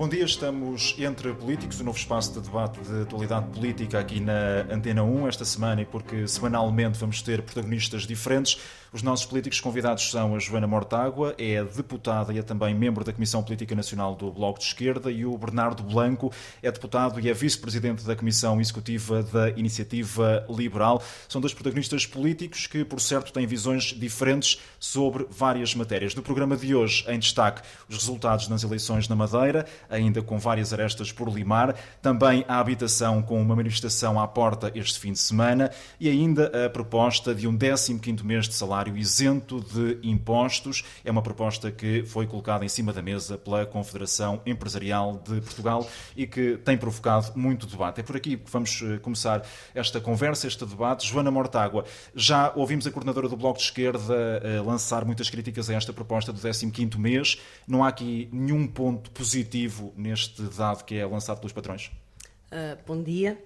Bom dia, estamos entre políticos, o um novo espaço de debate de atualidade política aqui na Antena 1 esta semana e porque semanalmente vamos ter protagonistas diferentes. Os nossos políticos convidados são a Joana Mortágua, é deputada e é também membro da Comissão Política Nacional do Bloco de Esquerda, e o Bernardo Blanco é deputado e é vice-presidente da Comissão Executiva da Iniciativa Liberal. São dois protagonistas políticos que, por certo, têm visões diferentes sobre várias matérias. No programa de hoje, em destaque, os resultados nas eleições na Madeira, ainda com várias arestas por limar, também a habitação com uma manifestação à porta este fim de semana e ainda a proposta de um 15º mês de salário salário isento de impostos. É uma proposta que foi colocada em cima da mesa pela Confederação Empresarial de Portugal e que tem provocado muito debate. É por aqui que vamos eh, começar esta conversa, este debate. Joana Mortágua, já ouvimos a coordenadora do Bloco de Esquerda eh, lançar muitas críticas a esta proposta do 15º mês. Não há aqui nenhum ponto positivo neste dado que é lançado pelos patrões? Uh, bom dia.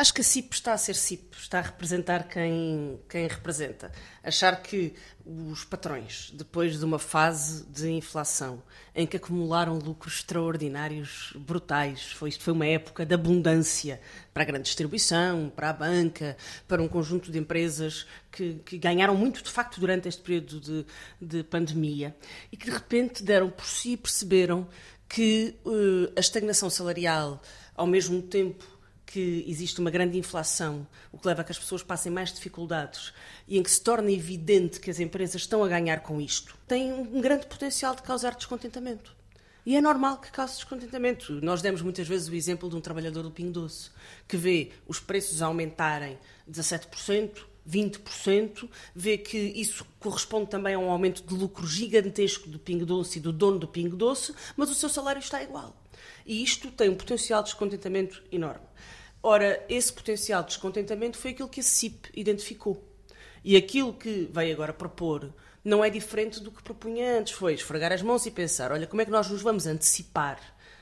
Acho que a CIP está a ser CIP, está a representar quem, quem representa. Achar que os patrões, depois de uma fase de inflação em que acumularam lucros extraordinários, brutais, foi, isto foi uma época de abundância para a grande distribuição, para a banca, para um conjunto de empresas que, que ganharam muito, de facto, durante este período de, de pandemia e que de repente deram por si e perceberam que uh, a estagnação salarial, ao mesmo tempo que existe uma grande inflação, o que leva a que as pessoas passem mais dificuldades e em que se torna evidente que as empresas estão a ganhar com isto, tem um grande potencial de causar descontentamento. E é normal que cause descontentamento. Nós demos muitas vezes o exemplo de um trabalhador do Pingo Doce, que vê os preços aumentarem 17%, 20%, vê que isso corresponde também a um aumento de lucro gigantesco do Pingo Doce e do dono do Pingo Doce, mas o seu salário está igual. E isto tem um potencial de descontentamento enorme. Ora, esse potencial de descontentamento foi aquilo que a CIP identificou. E aquilo que veio agora propor não é diferente do que propunha antes, foi esfregar as mãos e pensar, olha, como é que nós nos vamos antecipar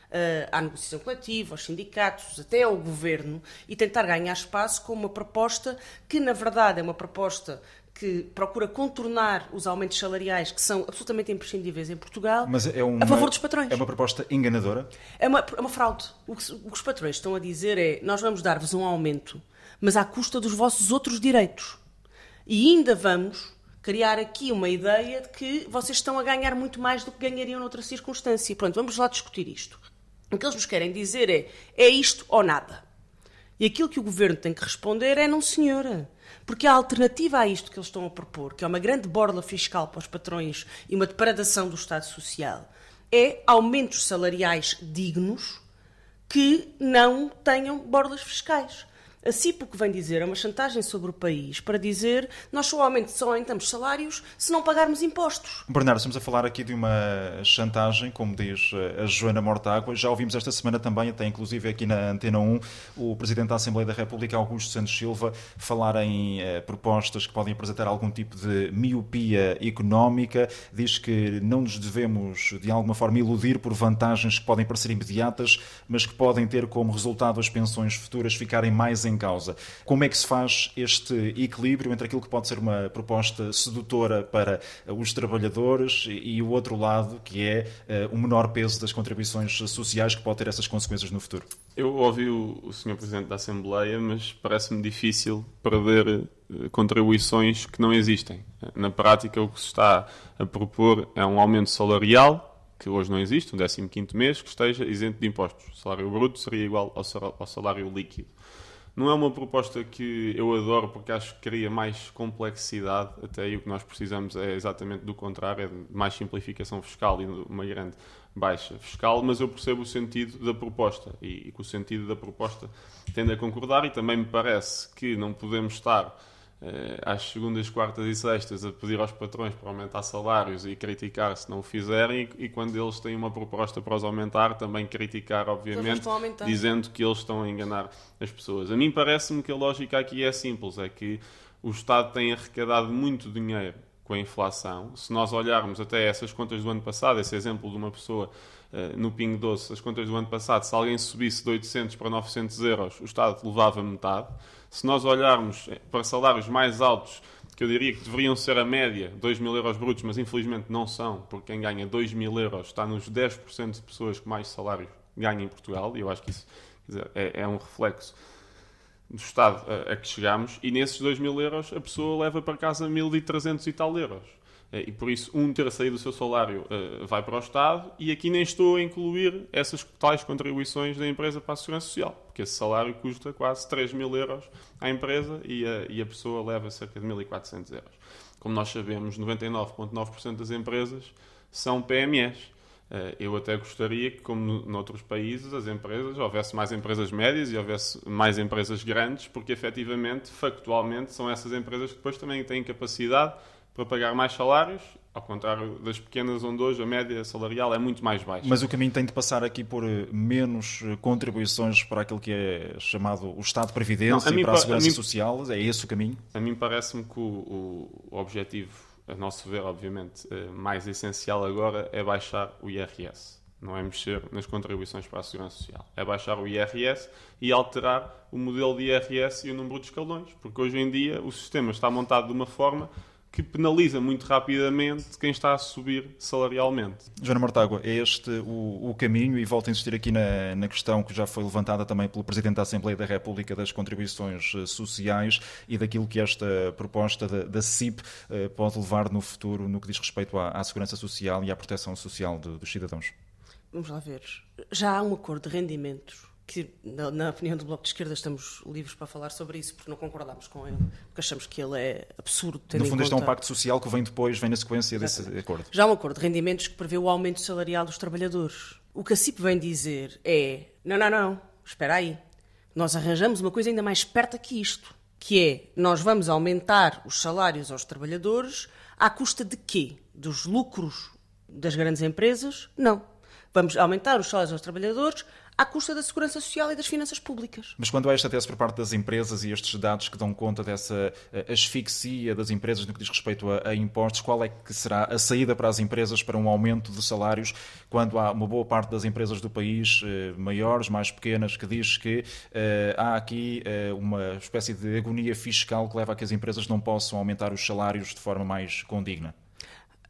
uh, à negociação coletiva, aos sindicatos, até ao governo, e tentar ganhar espaço com uma proposta que, na verdade, é uma proposta que procura contornar os aumentos salariais que são absolutamente imprescindíveis em Portugal é uma, a favor dos patrões. É uma proposta enganadora? É uma, é uma fraude. O que, o que os patrões estão a dizer é nós vamos dar-vos um aumento, mas à custa dos vossos outros direitos. E ainda vamos criar aqui uma ideia de que vocês estão a ganhar muito mais do que ganhariam noutra circunstância. Pronto, vamos lá discutir isto. O que eles nos querem dizer é é isto ou nada. E aquilo que o governo tem que responder é não, senhora. Porque a alternativa a isto que eles estão a propor, que é uma grande borla fiscal para os patrões e uma depredação do Estado Social, é aumentos salariais dignos que não tenham borlas fiscais. A CIP o que vem dizer é uma chantagem sobre o país para dizer nós só aumentamos salários se não pagarmos impostos. Bernardo, estamos a falar aqui de uma chantagem, como diz eh, a Joana Mortágua. Já ouvimos esta semana também, até inclusive aqui na Antena 1, o Presidente da Assembleia da República, Augusto Santos Silva, falar em eh, propostas que podem apresentar algum tipo de miopia económica. Diz que não nos devemos, de alguma forma, iludir por vantagens que podem parecer imediatas, mas que podem ter como resultado as pensões futuras ficarem mais em causa. Como é que se faz este equilíbrio entre aquilo que pode ser uma proposta sedutora para os trabalhadores e o outro lado, que é uh, o menor peso das contribuições sociais que pode ter essas consequências no futuro? Eu ouvi o, Sr. Presidente da Assembleia, mas parece-me difícil perder uh, contribuições que não existem. Na prática, o que se está a propor é um aumento salarial que hoje não existe, um 15º mês, que esteja isento de impostos. O salário bruto seria igual ao salário líquido. Não é uma proposta que eu adoro porque acho que cria mais complexidade, até e o que nós precisamos é exatamente do contrário, é mais simplificação fiscal e uma grande baixa fiscal, mas eu percebo o sentido da proposta e, e que o sentido da proposta tende a concordar e também me parece que não podemos estar às segundas, quartas e sextas a pedir aos patrões para aumentar salários e criticar se não o fizerem e, quando eles têm uma proposta para os aumentar também criticar, obviamente, dizendo que eles estão a enganar as pessoas. A mim parece-me que a lógica aqui é simples, é que o Estado tem arrecadado muito dinheiro com a inflação. Se nós olharmos até essas contas do ano passado, esse exemplo de uma pessoa uh, no Ping Doce, as contas do ano passado, se alguém subisse de 800 para 900 euros, o Estado levava metade. Se nós olharmos para salários mais altos, que eu diria que deveriam ser a média, 2 mil euros brutos, mas infelizmente não são, porque quem ganha 2 mil euros está nos 10% de pessoas que mais salário ganham em Portugal, e eu acho que isso dizer, é, é, um reflexo do Estado a, que chegamos, e nesses 2 mil euros a pessoa leva para casa 1.300 e tal euros. Eh, e por isso um aí do seu salário uh, vai para o Estado e aqui nem estou a incluir essas tais contribuições da empresa para a Segurança Social, porque esse salário custa quase 3 mil euros à empresa e a, e a pessoa leva cerca de 1.400 euros. Como nós sabemos, 99,9% das empresas são PMEs. Uh, eu até gostaria que, como noutros países, as empresas, houvesse mais empresas médias e houvesse mais empresas grandes, porque efetivamente, factualmente, são essas empresas que depois também têm capacidade para pagar mais salários, ao contrário das pequenas, onde hoje a média salarial é muito mais baixa. Mas o caminho tem de passar aqui por eh, menos eh, contribuições para aquilo que é chamado o Estado de Previdência Não, e para a Segurança a mim, Social? É esse o caminho? A mim parece-me que o, o, objetivo, a nosso ver, obviamente, eh, mais essencial agora é baixar o IRS. Não é mexer nas contribuições para a Segurança Social. É baixar o IRS e alterar o modelo de IRS e o número de escalões. Porque hoje em dia o sistema está montado de uma forma que penaliza muito rapidamente quem está a subir salarialmente. Joana Mortágua, é este o, o, caminho e volto a insistir aqui na, na, questão que já foi levantada também pelo Presidente da Assembleia da República das contribuições eh, sociais e daquilo que esta proposta da, da CIP eh, pode levar no futuro no que diz respeito à, à segurança social e à proteção social de, dos cidadãos. Vamos lá ver. Já há um acordo de rendimentos que, na, na, opinião do Bloco de Esquerda, estamos livres para falar sobre isso, porque não concordamos com ele, porque achamos que ele é absurdo. No fundo, este é um pacto social que vem depois, vem na sequência Exatamente. desse acordo. Já há um acordo de rendimentos que prevê o aumento salarial dos trabalhadores. O que a CIP vem dizer é: não, não, não, espera aí. Nós arranjamos uma coisa ainda mais esperta que isto, que é nós vamos aumentar os salários aos trabalhadores à custa de quê? Dos lucros das grandes empresas? Não. Vamos aumentar os salários aos trabalhadores à custa da segurança social e das finanças públicas. Mas quando há esta tese por parte das empresas e estes dados que dão conta dessa eh, asfixia das empresas no que diz respeito a, a, impostos, qual é que será a saída para as empresas para um aumento de salários quando há uma boa parte das empresas do país, eh, maiores, mais pequenas, que diz que eh, há aqui uma espécie de agonia fiscal que leva a que as empresas não possam aumentar os salários de forma mais condigna?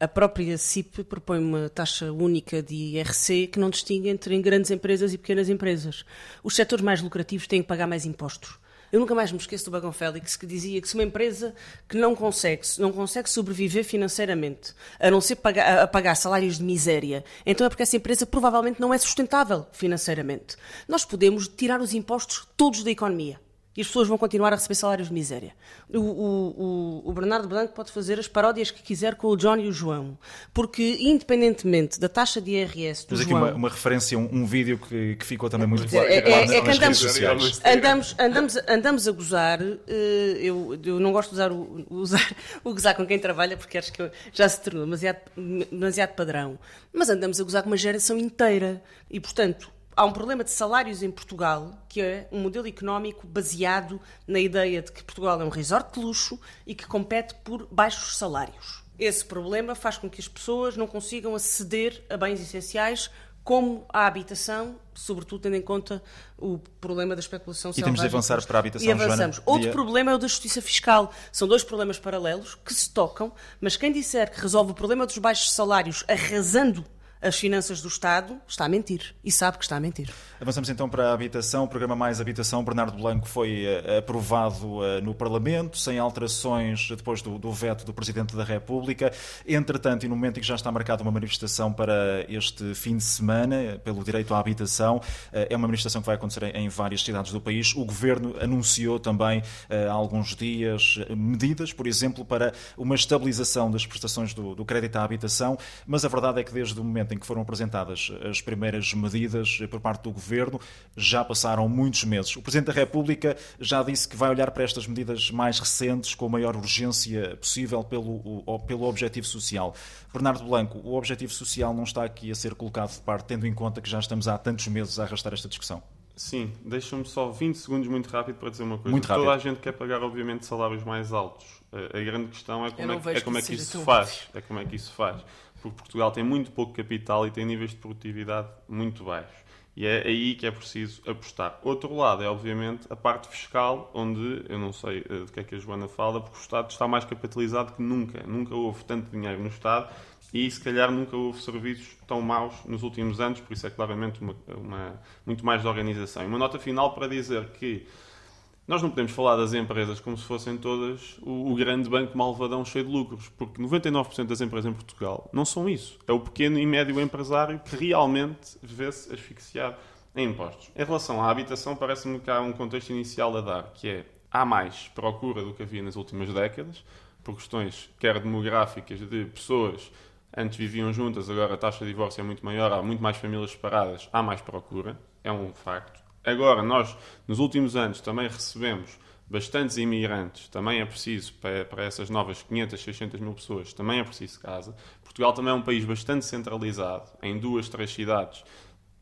A própria CIP propõe uma taxa única de IRC que não distingue entre grandes empresas e pequenas empresas. Os setores mais lucrativos têm que pagar mais impostos. Eu nunca mais me esqueço do Bagão Félix que dizia que se uma empresa que não consegue, não consegue sobreviver financeiramente, a não ser pagar, a pagar salários de miséria, então é porque essa empresa provavelmente não é sustentável financeiramente. Nós podemos tirar os impostos todos da economia e as pessoas vão continuar a receber salários de miséria. O, o, o, Bernardo Branco pode fazer as paródias que quiser com o John e o João, porque independentemente da taxa de IRS do Mas aqui João... uma, uma referência, um, um vídeo que, que, ficou também muito claro. É, é, é, que andamos, andamos, andamos, andamos a gozar, eh, eu, eu não gosto de usar o, usar o gozar com quem trabalha, porque acho que já se tornou demasiado, demasiado padrão, mas andamos a gozar com uma geração inteira e, portanto, há um problema de salários em Portugal, que é um modelo económico baseado na ideia de que Portugal é um resort de luxo e que compete por baixos salários. Esse problema faz com que as pessoas não consigam aceder a bens essenciais como a habitação, sobretudo tendo em conta o problema da especulação E temos de avançar para a habitação, E avançamos. Joana, Outro dia... problema é o da justiça fiscal. São dois problemas paralelos que se tocam, mas quem disser que resolve o problema dos baixos salários arrasando as finanças do Estado, está a mentir. E sabe que está a mentir. Avançamos então para a habitação. O programa Mais Habitação, Bernardo Blanco, foi uh, aprovado uh, no Parlamento, sem alterações depois do, do, veto do Presidente da República. Entretanto, e no momento em que já está marcada uma manifestação para este fim de semana, pelo direito à habitação, é uma manifestação que vai acontecer em, várias cidades do país. O Governo anunciou também há alguns dias medidas, por exemplo, para uma estabilização das prestações do, do crédito à habitação, mas a verdade é que desde o momento em que foram apresentadas as primeiras medidas por parte do Governo. Já passaram muitos meses. O Presidente da República já disse que vai olhar para estas medidas mais recentes com a maior urgência possível pelo, pelo objetivo social. Bernardo Blanco, o objetivo social não está aqui a ser colocado de parte, tendo em conta que já estamos há tantos meses a arrastar esta discussão. Sim, deixa-me só 20 segundos muito rápido para dizer uma coisa. Muito rápido. Toda a gente quer pagar, obviamente, salários mais altos. A, a grande questão é como, não é, que- vejo é como é que que seja isso se faz. É como é que isso se faz. Porque Portugal tem muito pouco capital e tem níveis de produtividade muito baixos. E é aí que é preciso apostar. Outro lado é, obviamente, a parte fiscal, onde eu não sei eh, do que é que a Joana fala, porque o Estado está mais capitalizado que nunca. Nunca houve tanto dinheiro no Estado e, se calhar, nunca houve serviços tão maus nos últimos anos, por isso é claramente uma, uma- muito mais de organização. E uma nota final para dizer que nós não podemos falar das empresas como se fossem todas o, o grande banco malvadão cheio de lucros, porque 99% das empresas em Portugal não são isso. É o pequeno e médio empresário que realmente vê-se asfixiado em impostos. Em relação à habitação, parece-me que há um contexto inicial a dar, que é há mais procura do que havia nas últimas décadas, por questões quer demográficas de pessoas antes viviam juntas, agora a taxa de divórcio é muito maior, há muito mais famílias separadas, há mais procura, é um facto. Agora, nós, nos últimos anos, também recebemos bastantes imigrantes, também é preciso, para, para essas novas 500, 600 mil pessoas, também é preciso casa. Portugal também é um país bastante centralizado, em duas, três cidades,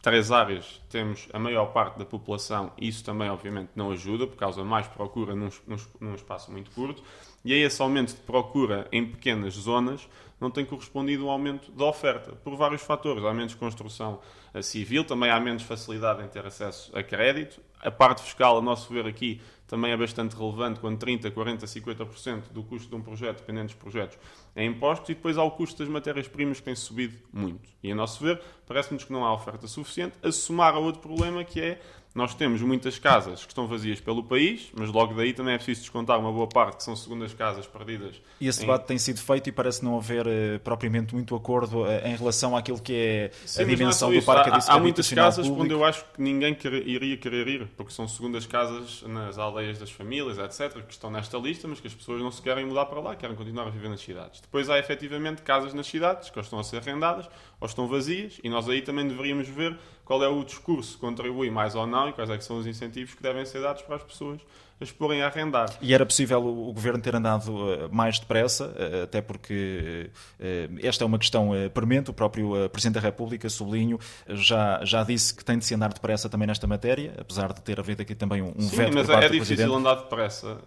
três áreas temos a maior parte da população, isso também, obviamente, não ajuda, por causa de mais procura num, num, num espaço muito curto, e aí esse aumento de procura em pequenas zonas não tem correspondido um aumento da oferta, por vários fatores. Há menos construção eh, civil, também há menos facilidade em ter acesso a crédito. A parte fiscal, a nosso ver aqui, também é bastante relevante, quando 30%, 40%, 50% do custo de um projeto, dependendo dos projetos, é impostos, e depois há o custo das matérias-primas que tem subido muito. E a nosso ver, parece-nos que não há oferta suficiente, a somar a outro problema que é nós temos muitas casas que estão vazias pelo país, mas logo daí também é preciso descontar uma boa parte que são segundas casas perdidas. E esse em- debate tem sido feito e parece não haver eh, propriamente muito acordo eh, em relação àquilo que é Sim, a é dimensão só do parque há, há muitas casas público. onde eu acho que ninguém quer- iria querer ir, porque são segundas casas nas aldeias das famílias, etc., que estão nesta lista, mas que as pessoas não se querem mudar para lá, querem continuar a viver nas cidades. Depois há efetivamente casas nas cidades que ou estão a ser arrendadas ou estão vazias, e nós aí também deveríamos ver qual é o discurso que contribui mais ou não e quais é que são os incentivos que devem ser dados para as pessoas a exporem a arrendar. E era possível o o governo ter andado eh, mais depressa, eh, até porque eh, esta é uma questão premente. O próprio Presidente da República, sublinho, já, já disse que tem de se andar depressa também nesta matéria, apesar de ter havido aqui também um, um Sim, veto mas por parte é do difícil Presidente. andar depressa.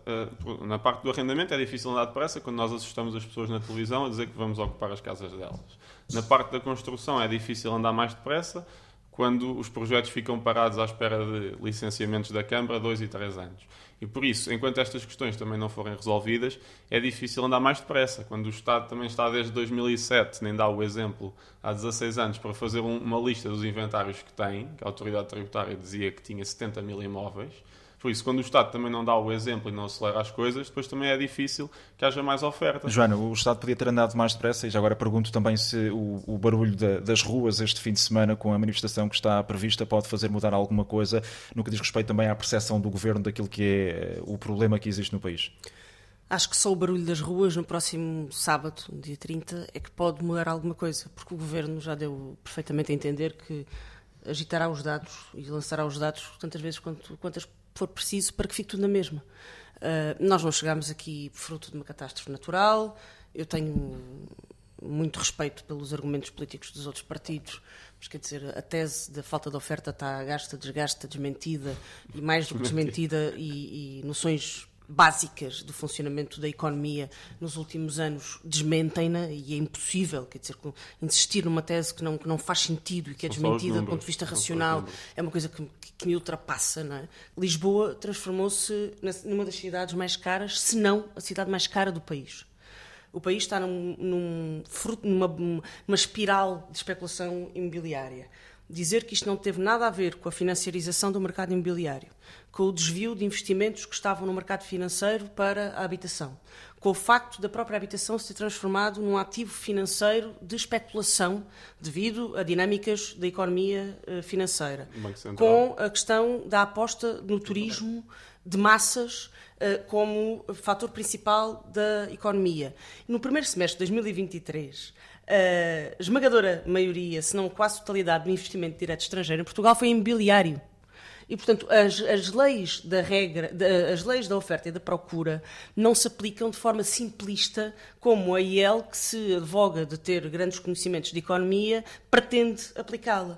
Uh, Na parte do arrendamento é difícil andar depressa quando nós assustamos as pessoas na televisão a dizer que vamos ocupar as casas delas. Na parte da construção é difícil andar mais depressa quando os projetos ficam parados à espera de licenciamentos da Câmara dois e três anos. E por isso, enquanto estas questões também não forem resolvidas, é difícil andar mais depressa. Quando o Estado também está desde 2007, nem dá o exemplo, há 16 anos, para fazer um- uma lista dos inventários que tem, que a autoridade tributária dizia que tinha 70 mil imóveis. Por isso, quando o Estado também não dá o exemplo e não acelera as coisas, depois também é difícil que haja mais oferta. Joana, o Estado podia ter andado mais depressa e já agora pergunto também se o, o barulho da- das ruas este fim de semana com a manifestação que está prevista pode fazer mudar alguma coisa no que diz respeito também à percepção do Governo daquilo que é eh, o problema que existe no país. Acho que só o barulho das ruas no próximo sábado, dia 30, é que pode mudar alguma coisa, porque o governo já deu perfeitamente a entender que agitará os dados e lançará os dados tantas vezes quanto, quantas for preciso para que fique tudo na mesma. Ah, nós não chegámos aqui fruto de uma catástrofe natural. Eu tenho muito respeito pelos argumentos políticos dos outros partidos, mas quer dizer, a tese da falta de oferta está gasta, desgasta, desmentida, e mais do que desmentida, e, e noções básicas do funcionamento da economia nos últimos anos desmentem-na e é impossível, quer dizer, insistir numa tese que não, que não faz sentido e que é São desmentida do ponto de vista racional é uma coisa que, que- me ultrapassa. Não é? Lisboa transformou-se numa das cidades mais caras, se não a cidade mais cara do país. O país está num, num fruto- numa, numa espiral de especulação imobiliária. Dizer que isto não teve nada a ver com a financiarização do mercado imobiliário, com o desvio de investimentos que estavam no mercado financeiro para a habitação, com o facto da própria habitação se ter transformado num ativo financeiro de especulação devido a dinâmicas da economia eh, financeira, com a questão da aposta no turismo de massas eh, como fator principal da economia. No primeiro semestre de 2023, a esmagadora maioria, se não quase totalidade, do investimento direto estrangeiro em Portugal foi imobiliário. E, portanto, as, as leis da regra, da, as leis da oferta e da procura não se aplicam de forma simplista como a IEL, que se advoga de ter grandes conhecimentos de economia, pretende aplicá-la.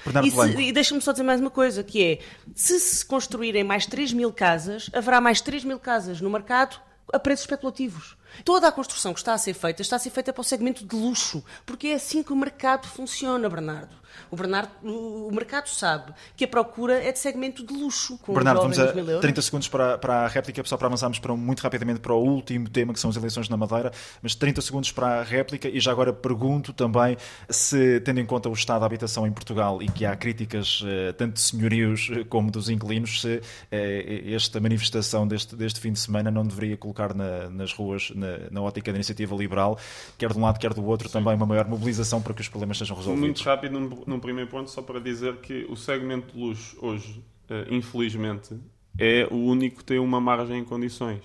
E, e deixa-me só dizer mais uma coisa, que é, se se construírem mais 3 mil casas, haverá mais 3 mil casas no mercado a preços especulativos. Toda a construção que está a ser feita está a ser feita para o segmento de luxo, porque é assim que o mercado funciona, Bernardo. O, Bernardo, o mercado sabe que a procura é de segmento de luxo. Bernardo, vamos a 30 segundos para, para a réplica, só para avançarmos para, muito rapidamente para o último tema, que são as eleições na Madeira, mas 30 segundos para a réplica e já agora pergunto também se, tendo em conta o estado da habitação em Portugal e que há críticas eh, tanto de senhorios eh, como dos inquilinos, se eh, esta manifestação deste, deste fim de semana não deveria colocar na, nas ruas, na, na, ótica da iniciativa liberal, quer de um lado, quer do outro, Sim. também uma maior mobilização para que os problemas sejam resolvidos. Muito rápido, num, primeiro ponto, só para dizer que o segmento de luxo hoje, uh, infelizmente, é o único que tem uma margem em condições.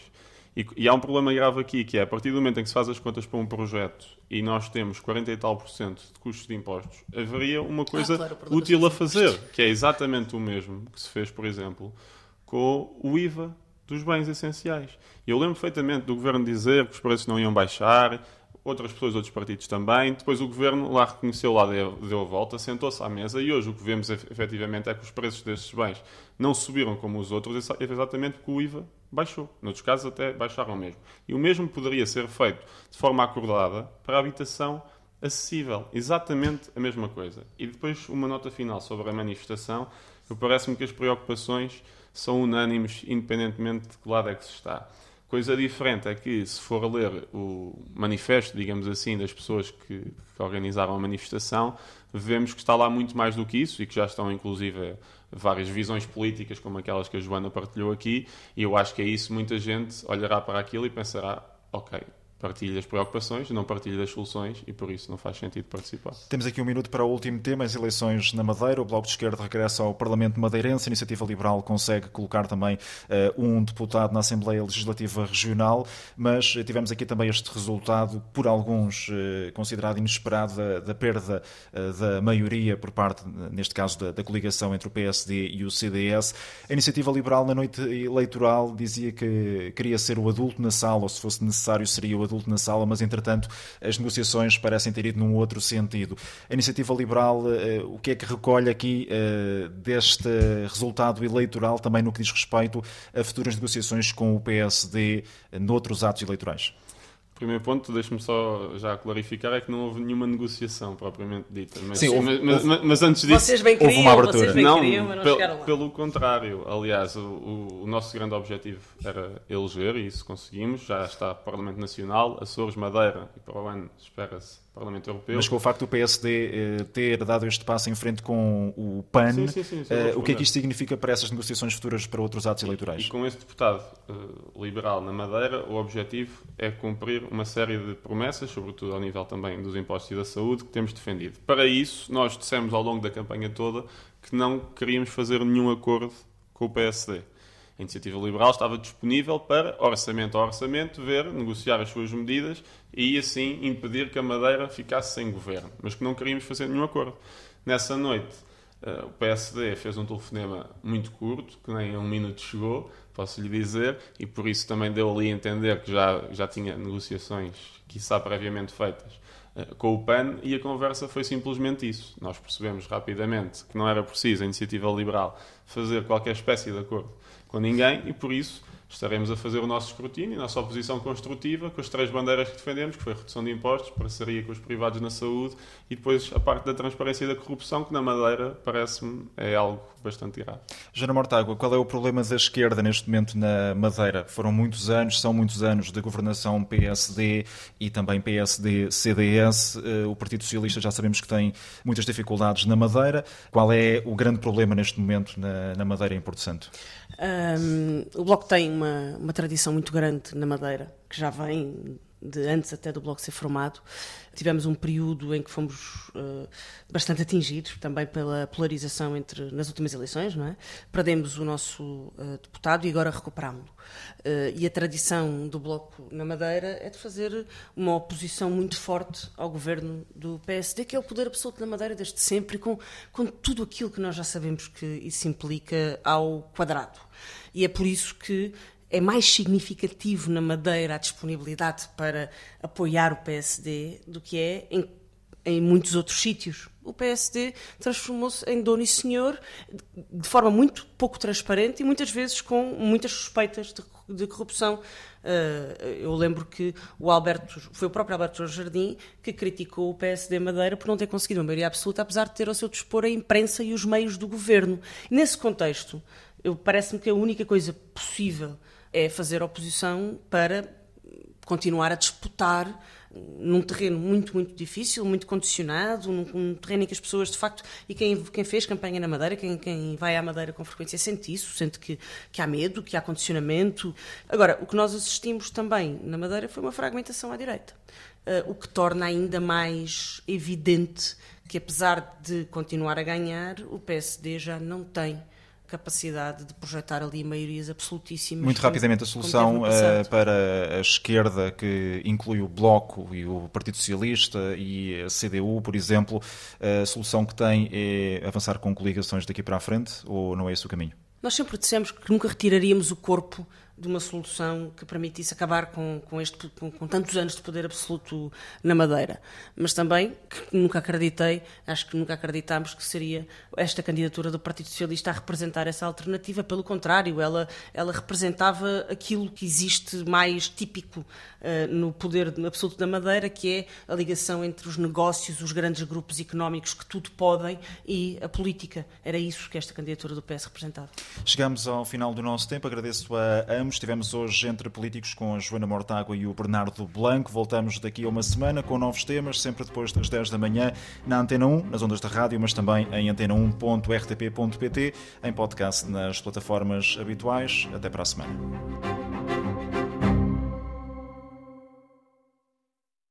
E, e, há um problema grave aqui, que é a partir do momento em que se faz as contas para um projeto e nós temos 40 e tal por cento de custos de impostos, haveria uma ah, coisa ah, claro, útil a fazer, que é exatamente o mesmo que se fez, por exemplo, com o IVA dos bens essenciais. Eu lembro perfeitamente do governo dizer que os preços não iam baixar, outras pessoas, outros partidos também. Depois o governo lá reconheceu, lá deu, deu a volta, sentou-se à mesa e hoje o que vemos efetivamente é que os preços destes bens não subiram como os outros, exatamente porque o IVA baixou. Noutros casos até baixaram mesmo. E o mesmo poderia ser feito de forma acordada para a habitação acessível. Exatamente a mesma coisa. E depois uma nota final sobre a manifestação. Parece-me que as preocupações são unânimes, independentemente de que lado é que se está. Coisa diferente é que, se for ler o manifesto, digamos assim, das pessoas que, que, organizaram a manifestação, vemos que está lá muito mais do que isso e que já estão, inclusive, várias visões políticas, como aquelas que a Joana partilhou aqui, e eu acho que é isso. Muita gente olhará para aquilo e pensará: ok, partilha as preocupações, não partilha as soluções e por isso não faz sentido participar. Temos aqui um minuto para o último tema, as eleições na Madeira. O Bloco de Esquerda regressa ao Parlamento madeirense. A Iniciativa Liberal consegue colocar também uh, um deputado na Assembleia Legislativa Regional, mas tivemos aqui também este resultado, por alguns uh, considerado inesperado, da, da perda uh, da maioria por parte, neste caso, da, da coligação entre o PSD e o CDS. A Iniciativa Liberal, na noite eleitoral, dizia que queria ser o adulto na sala, ou se fosse necessário, seria o adulto na sala, mas entretanto as negociações parecem ter ido num outro sentido. A iniciativa liberal, eh, o que é que recolhe aqui eh, deste resultado eleitoral, também no que diz respeito a futuras negociações com o PSD noutros atos eleitorais? Primeiro ponto, deixe-me só já clarificar, é que não houve nenhuma negociação propriamente dita. Mas, Sim, houve, mas, mas, mas antes disso, vocês bem queriam, houve uma abertura. não, queriam, mas não pel, Pelo contrário, aliás, o, o, o, nosso grande objetivo era eleger, e isso conseguimos. Já está o Parlamento Nacional, Açores, Madeira, e para o ano espera-se Parlamento Europeu. Mas com o facto do PSD eh, ter dado este passo em frente com o PAN, sim, sim, sim, eh, o que é que isto significa para essas negociações futuras para outros atos eleitorais? E, e com este deputado uh, liberal na Madeira, o objetivo é cumprir uma série de promessas, sobretudo ao nível também dos impostos e da saúde, que temos defendido. Para isso, nós dissemos ao longo da campanha toda que não queríamos fazer nenhum acordo com o PSD. A iniciativa liberal estava disponível para, orçamento a orçamento, ver, negociar as suas medidas e assim impedir que a Madeira ficasse sem governo, mas que não queríamos fazer nenhum acordo. Nessa noite, uh, o PSD fez um telefonema muito curto, que nem um minuto chegou, posso lhe dizer, e por isso também deu ali a entender que já, já tinha negociações, quiçá previamente feitas, uh, com o PAN, e a conversa foi simplesmente isso. Nós percebemos rapidamente que não era preciso a iniciativa liberal fazer qualquer espécie de acordo com ninguém e por isso estaremos a fazer o nosso escrutínio, a nossa oposição construtiva, com as três bandeiras que defendemos, que foi a redução de impostos, parceria com os privados na saúde e depois a parte da transparência e da corrupção, que na Madeira parece-me é algo bastante grave. Jana Mortágua, qual é o problema da esquerda neste momento na Madeira? Foram muitos anos, são muitos anos de governação PSD e também PSD-CDS. Eh, o Partido Socialista já sabemos que tem muitas dificuldades na Madeira. Qual é o grande problema neste momento na, na Madeira em Porto Santo? Um, o Bloco tem uma, uma tradição muito grande na Madeira, que já vem de antes até do Bloco ser formado. Tivemos um período em que fomos uh, bastante atingidos também pela polarização entre nas últimas eleições, não é? Perdemos o nosso uh, deputado e agora recuperámo-lo. Uh, e a tradição do Bloco na Madeira é de fazer uma oposição muito forte ao governo do PSD, que é o poder absoluto na Madeira desde sempre, com, com tudo aquilo que nós já sabemos que isso implica ao quadrado. E é por isso que é mais significativo na Madeira a disponibilidade para apoiar o PSD do que é em, em muitos outros sítios. O PSD transformou-se em dono e senhor de forma muito pouco transparente e muitas vezes com muitas suspeitas de, de corrupção. Uh, eu lembro que o Alberto, foi o próprio Alberto Jardim que criticou o PSD Madeira por não ter conseguido uma maioria absoluta, apesar de ter ao seu dispor a imprensa e os meios do governo. nesse contexto, parece-me que a única coisa possível é fazer oposição para continuar a disputar num terreno muito, muito difícil, muito condicionado, num, num, terreno em que as pessoas, de facto, e quem, quem fez campanha na Madeira, quem, quem vai à Madeira com frequência, sente isso, sente que, que há medo, que há condicionamento. Agora, o que nós assistimos também na Madeira foi uma fragmentação à direita, uh, o que torna ainda mais evidente que, apesar de continuar a ganhar, o PSD já não tem capacidade de projetar ali maiorias absolutíssimas. Muito rapidamente, a solução uh, para a esquerda, que inclui o Bloco e o Partido Socialista e a CDU, por exemplo, a solução que tem é avançar com coligações daqui para a frente ou não é esse o caminho? Nós sempre dissemos que nunca retiraríamos o corpo de uma solução que permitisse acabar com, com, este, com, com, tantos anos de poder absoluto na Madeira. Mas também que nunca acreditei, acho que nunca acreditámos que seria esta candidatura do Partido Socialista a representar essa alternativa. Pelo contrário, ela, ela representava aquilo que existe mais típico uh, no poder absoluto da Madeira, que é a ligação entre os negócios, os grandes grupos económicos que tudo podem e a política. Era isso que esta candidatura do PS representava. Chegamos ao final do nosso tempo. Agradeço a Estivemos hoje entre políticos com a Joana Mortágua e o Bernardo Blanco. Voltamos daqui a uma semana com novos temas, sempre depois das 10 da manhã, na Antena 1, nas ondas da rádio, mas também em antena1.rtp.pt, em podcast nas plataformas habituais. Até para a semana.